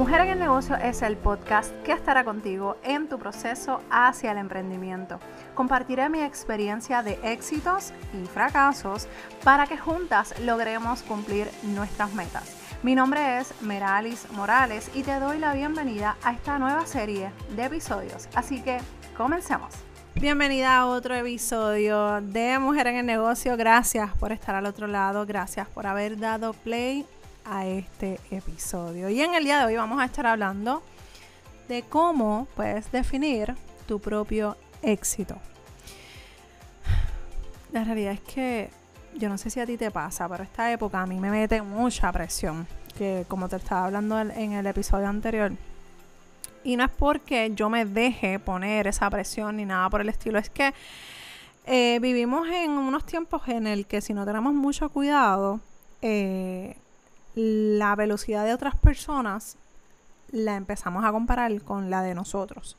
Mujer en el Negocio es el podcast que estará contigo en tu proceso hacia el emprendimiento. Compartiré mi experiencia de éxitos y fracasos para que juntas logremos cumplir nuestras metas. Mi nombre es Meralis Morales y te doy la bienvenida a esta nueva serie de episodios. Así que comencemos. Bienvenida a otro episodio de Mujer en el Negocio. Gracias por estar al otro lado. Gracias por haber dado play a este episodio. Y en el día de hoy vamos a estar hablando de cómo puedes definir tu propio éxito. La realidad es que yo no sé si a ti te pasa, pero esta época a mí me mete mucha presión, que como te estaba hablando en el episodio anterior. Y no es porque yo me deje poner esa presión ni nada por el estilo, es que eh, vivimos en unos tiempos en el que si no tenemos mucho cuidado, eh, la velocidad de otras personas la empezamos a comparar con la de nosotros.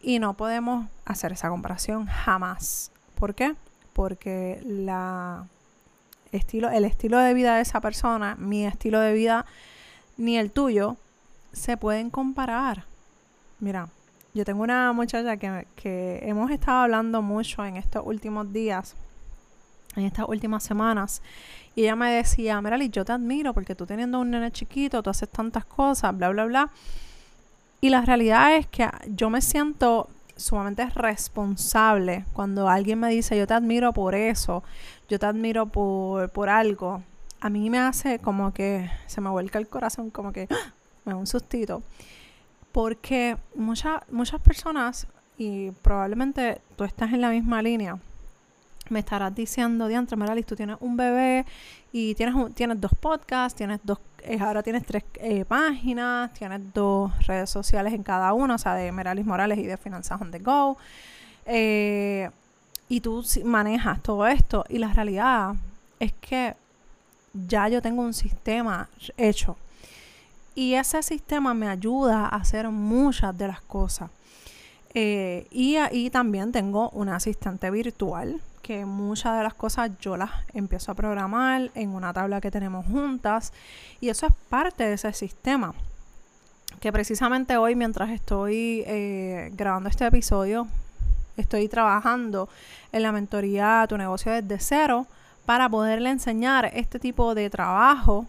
Y no podemos hacer esa comparación jamás. ¿Por qué? Porque la estilo, el estilo de vida de esa persona, mi estilo de vida, ni el tuyo, se pueden comparar. Mira, yo tengo una muchacha que, que hemos estado hablando mucho en estos últimos días, en estas últimas semanas, y ella me decía, Merali, yo te admiro porque tú teniendo un nene chiquito, tú haces tantas cosas, bla, bla, bla. Y la realidad es que yo me siento sumamente responsable cuando alguien me dice, yo te admiro por eso, yo te admiro por, por algo. A mí me hace como que se me vuelca el corazón, como que ¡ah! me da un sustito. Porque muchas muchas personas, y probablemente tú estás en la misma línea, me estarás diciendo, Diantre Meralis, tú tienes un bebé y tienes, tienes dos podcasts, tienes dos, eh, ahora tienes tres eh, páginas, tienes dos redes sociales en cada una, o sea, de Meralis Morales y de Finanzas on the Go. Eh, y tú manejas todo esto. Y la realidad es que ya yo tengo un sistema hecho. Y ese sistema me ayuda a hacer muchas de las cosas. y ahí también tengo un asistente virtual que muchas de las cosas yo las empiezo a programar en una tabla que tenemos juntas y eso es parte de ese sistema. Que precisamente hoy, mientras estoy eh, grabando este episodio, estoy trabajando en la mentoría Tu negocio desde cero para poderle enseñar este tipo de trabajo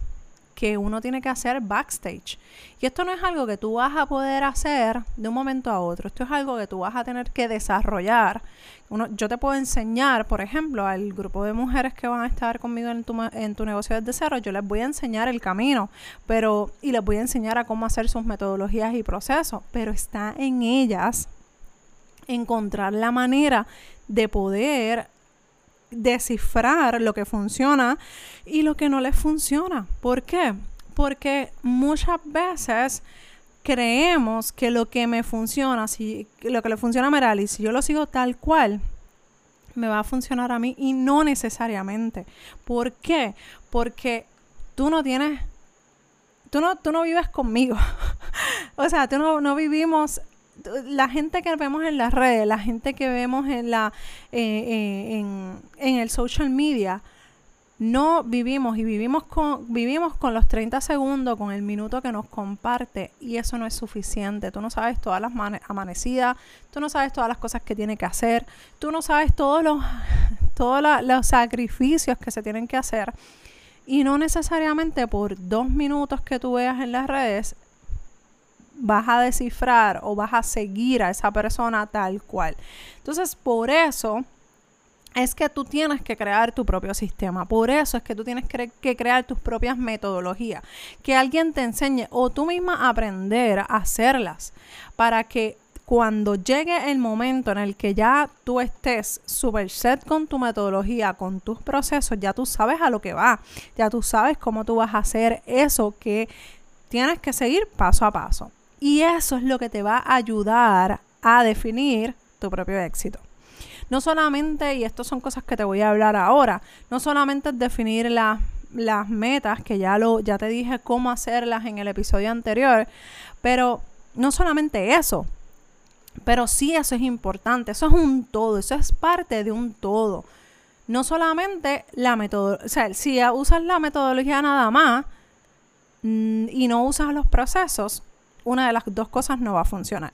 que uno tiene que hacer backstage. Y esto no es algo que tú vas a poder hacer de un momento a otro. Esto es algo que tú vas a tener que desarrollar. Uno, yo te puedo enseñar, por ejemplo, al grupo de mujeres que van a estar conmigo en tu, en tu negocio desde cero, yo les voy a enseñar el camino, pero y les voy a enseñar a cómo hacer sus metodologías y procesos, pero está en ellas encontrar la manera de poder descifrar lo que funciona y lo que no les funciona. ¿Por qué? Porque muchas veces creemos que lo que me funciona, si lo que le funciona a Merali, si yo lo sigo tal cual, me va a funcionar a mí y no necesariamente. ¿Por qué? Porque tú no tienes, tú no, tú no vives conmigo. o sea, tú no, no vivimos la gente que vemos en las redes, la gente que vemos en la eh, eh, en, el social media, no vivimos y vivimos con vivimos con los 30 segundos, con el minuto que nos comparte y eso no es suficiente. Tú no sabes todas las amanecidas, tú no sabes todas las cosas que tiene que hacer, tú no sabes todos los todos los sacrificios que se tienen que hacer y no necesariamente por dos minutos que tú veas en las redes vas a descifrar o vas a seguir a esa persona tal cual. Entonces, por eso es que tú tienes que crear tu propio sistema. Por eso es que tú tienes que, crear tus propias metodologías. Que alguien te enseñe o tú misma aprender a hacerlas para que cuando llegue el momento en el que ya tú estés super set con tu metodología, con tus procesos, ya tú sabes a lo que va, ya tú sabes cómo tú vas a hacer eso que tienes que seguir paso a paso. Y eso es lo que te va a ayudar a definir tu propio éxito. No solamente, y esto son cosas que te voy a hablar ahora, no solamente definir las metas, que ya, lo, ya te dije cómo hacerlas en el episodio anterior, pero no solamente eso, pero sí eso es importante, eso es un todo, eso es parte de un todo. No solamente la metodología, o sea, si usas la metodología nada más, mm, y no usas los procesos, una de las dos cosas no va a funcionar.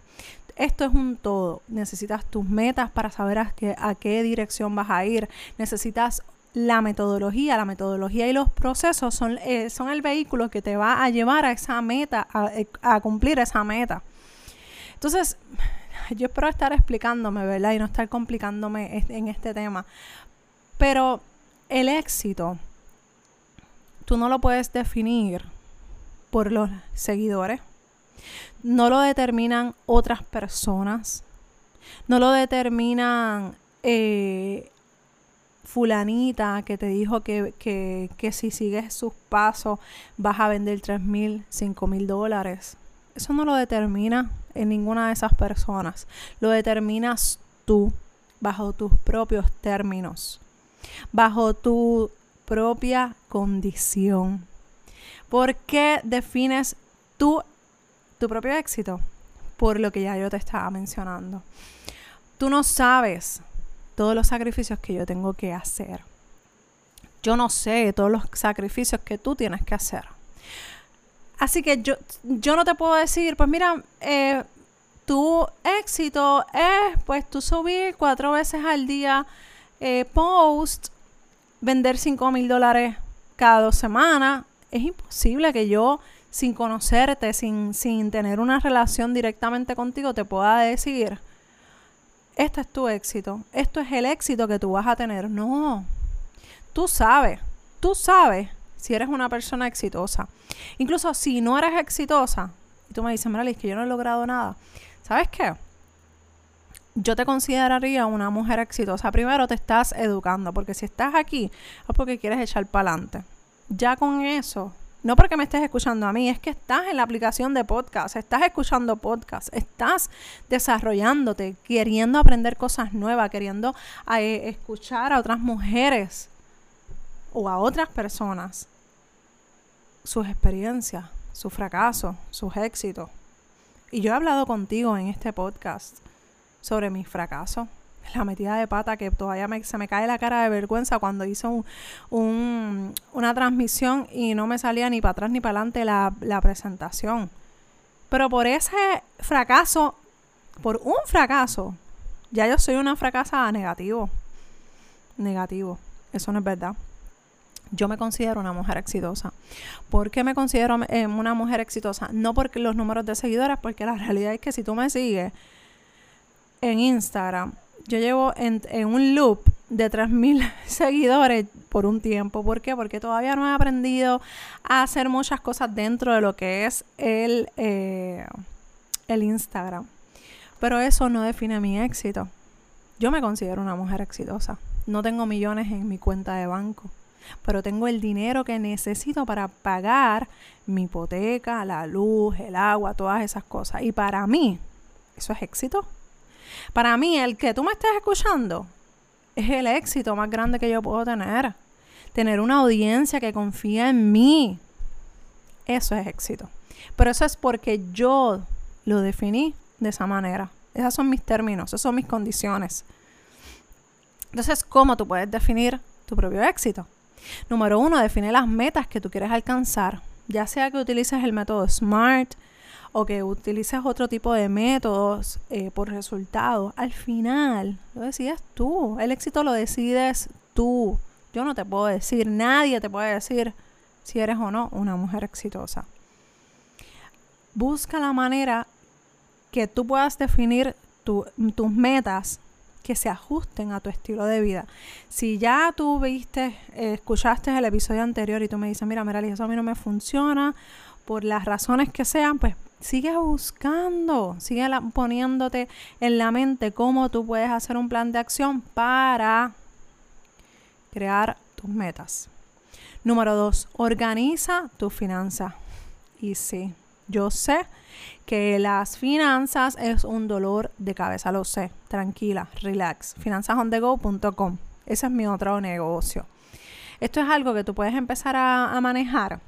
Esto es un todo. Necesitas tus metas para saber a qué, a qué dirección vas a ir. Necesitas la metodología. La metodología y los procesos son, eh, son el vehículo que te va a llevar a esa meta, a, eh, a cumplir esa meta. Entonces, yo espero estar explicándome, ¿verdad? Y no estar complicándome en este tema. Pero el éxito, tú no lo puedes definir por los seguidores. No lo determinan otras personas. No lo determinan eh, fulanita que te dijo que, que, que, si sigues sus pasos vas a vender 3 mil, 5 mil dólares. Eso no lo determina en ninguna de esas personas. Lo determinas tú bajo tus propios términos, bajo tu propia condición. ¿Por qué defines tú tu propio éxito? Por lo que ya yo te estaba mencionando. Tú no sabes todos los sacrificios que yo tengo que hacer. Yo no sé todos los sacrificios que tú tienes que hacer. Así que yo, yo no te puedo decir, pues mira, eh, tu éxito es pues tú subir cuatro veces al día eh, post, vender cinco mil dólares cada dos semanas. Es imposible que yo, sin conocerte, sin, sin tener una relación directamente contigo, te pueda decir, este es tu éxito, esto es el éxito que tú vas a tener. No, tú sabes, tú sabes si eres una persona exitosa. Incluso si no eres exitosa, y tú me dices, Maralis, que yo no he logrado nada, ¿sabes qué? Yo te consideraría una mujer exitosa. Primero te estás educando, porque si estás aquí es porque quieres echar para adelante. Ya con eso, no porque me estés escuchando a mí, es que estás en la aplicación de podcast, estás escuchando podcast, estás desarrollándote, queriendo aprender cosas nuevas, queriendo eh, escuchar a otras mujeres o a otras personas sus experiencias, sus fracasos, sus éxitos. Y yo he hablado contigo en este podcast sobre mis fracasos, la metida de pata que todavía se me cae la cara de vergüenza cuando hice un, una transmisión y no me salía ni para atrás ni para adelante la, la presentación. Pero por ese fracaso, por un fracaso, ya yo soy una fracasada negativo. Negativo. Eso no es verdad yo me considero una mujer exitosa. ¿Por qué me considero eh, una mujer exitosa? No porque los números de seguidores, porque la realidad es que si tú me sigues en Instagram, yo llevo en, un loop de 3.000 seguidores por un tiempo. ¿Por qué? Porque todavía no he aprendido a hacer muchas cosas dentro de lo que es el, eh, el Instagram. Pero eso no define mi éxito. Yo me considero una mujer exitosa. No tengo millones en mi cuenta de banco pero tengo el dinero que necesito para pagar mi hipoteca, la luz, el agua, todas esas cosas. Y para mí, eso es éxito. Para mí, el que tú me estés escuchando es el éxito más grande que yo puedo tener. Tener una audiencia que confía en mí. Eso es éxito. Pero eso es porque yo lo definí de esa manera. Esos son mis términos, esas son mis condiciones. Entonces, ¿cómo tú puedes definir tu propio éxito? Número uno, define las metas que tú quieres alcanzar, ya sea que utilices el método SMART o que utilices otro tipo de métodos eh, por resultado. Al final, lo decides tú. El éxito lo decides tú. Yo no te puedo decir, nadie te puede decir si eres o no una mujer exitosa. Busca la manera que tú puedas definir tus metas que se ajusten a tu estilo de vida. Si ya tú viste, eh, escuchaste el episodio anterior y tú me dices, mira, Merali, eso a mí no me funciona, por las razones que sean, pues sigue buscando, sigue poniéndote en la mente cómo tú puedes hacer un plan de acción para crear tus metas. Número dos, organiza tus finanzas. Y sí, yo sé que las finanzas es un dolor de cabeza, lo sé. Tranquila, relax. Finanzasondego.com. Ese es mi otro negocio. Esto es algo que tú puedes empezar a, manejar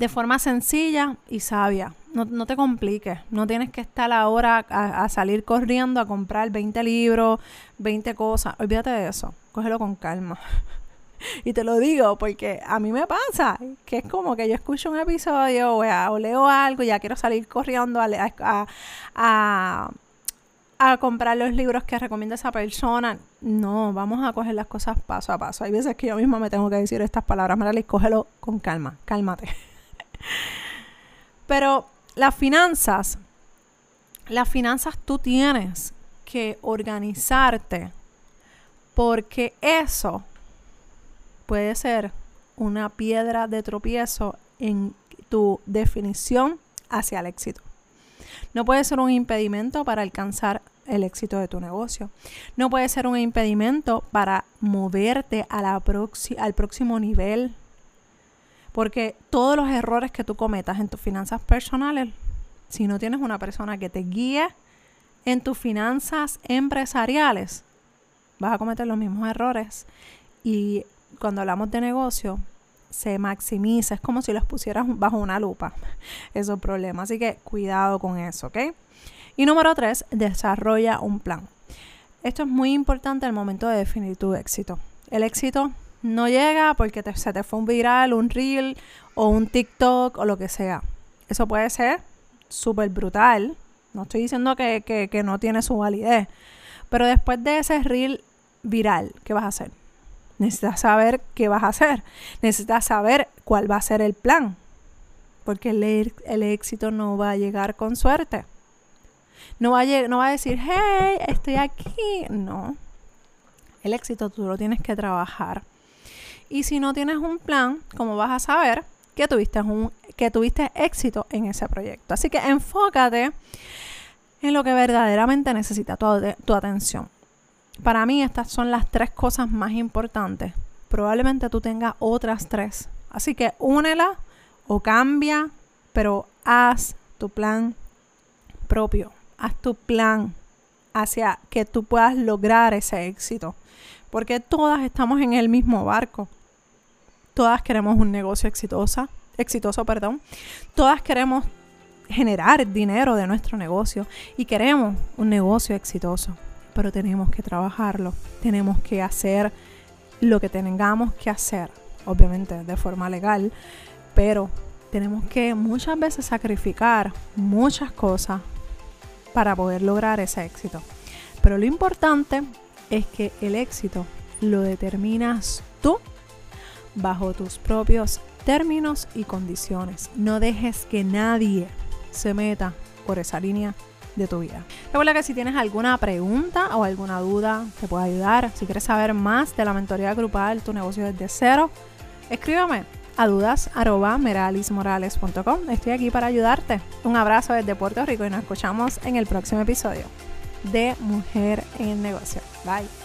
de forma sencilla y sabia. No, te compliques. No tienes que estar ahora a, a, salir corriendo a comprar 20 libros, 20 cosas. Olvídate de eso. Cógelo con calma. y te lo digo porque a mí me pasa, que es como que yo escucho un episodio o, leo algo y ya quiero salir corriendo a, a, a, comprar los libros que recomienda esa persona. No, vamos a coger las cosas paso a paso. Hay veces que yo misma me tengo que decir estas palabras, y cógelo con calma, cálmate. Pero las finanzas, las finanzas tú tienes que organizarte porque eso puede ser una piedra de tropiezo en tu definición hacia el éxito. No puede ser un impedimento para alcanzar el éxito de tu negocio. No puede ser un impedimento para moverte a la al próximo nivel. Porque todos los errores que tú cometas en tus finanzas personales, si no tienes una persona que te guíe en tus finanzas empresariales, vas a cometer los mismos errores. Y cuando hablamos de negocio, se maximiza, es como si los pusieras bajo una lupa, esos problemas. Así que cuidado con eso, ¿ok? Y número tres, desarrolla un plan. Esto es muy importante al momento de definir tu éxito. El éxito no llega porque se te fue un viral, un reel o un TikTok o lo que sea. Eso puede ser súper brutal. No estoy diciendo que, que no tiene su validez. Pero después de ese reel viral, ¿qué vas a hacer? Necesitas saber qué vas a hacer. Necesitas saber cuál va a ser el plan. Porque el, éxito no va a llegar con suerte. No va, a no va a decir, hey, estoy aquí. No. El éxito tú lo tienes que trabajar. Y si no tienes un plan, ¿cómo vas a saber que tuviste, un, que tuviste éxito en ese proyecto? Así que enfócate en lo que verdaderamente necesita tu, tu atención para mí estas son las tres cosas más importantes. Probablemente tú tengas otras tres. Así que únela o cambia, pero haz tu plan propio. Haz tu plan hacia que tú puedas lograr ese éxito. Porque todas estamos en el mismo barco. Todas queremos un negocio exitoso, exitoso, perdón. Todas queremos generar dinero de nuestro negocio y queremos un negocio exitoso pero tenemos que trabajarlo, tenemos que hacer lo que tengamos que hacer, obviamente de forma legal, pero tenemos que muchas veces sacrificar muchas cosas para poder lograr ese éxito. Pero lo importante es que el éxito lo determinas tú bajo tus propios términos y condiciones. No dejes que nadie se meta por esa línea de tu vida. Recuerda que si tienes alguna pregunta o alguna duda, te puedo ayudar. Si quieres saber más de la mentoría grupal, tu negocio desde cero, escríbame a dudas.meralismorales.com. Estoy aquí para ayudarte. Un abrazo desde Puerto Rico y nos escuchamos en el próximo episodio de Mujer en Negocio. Bye.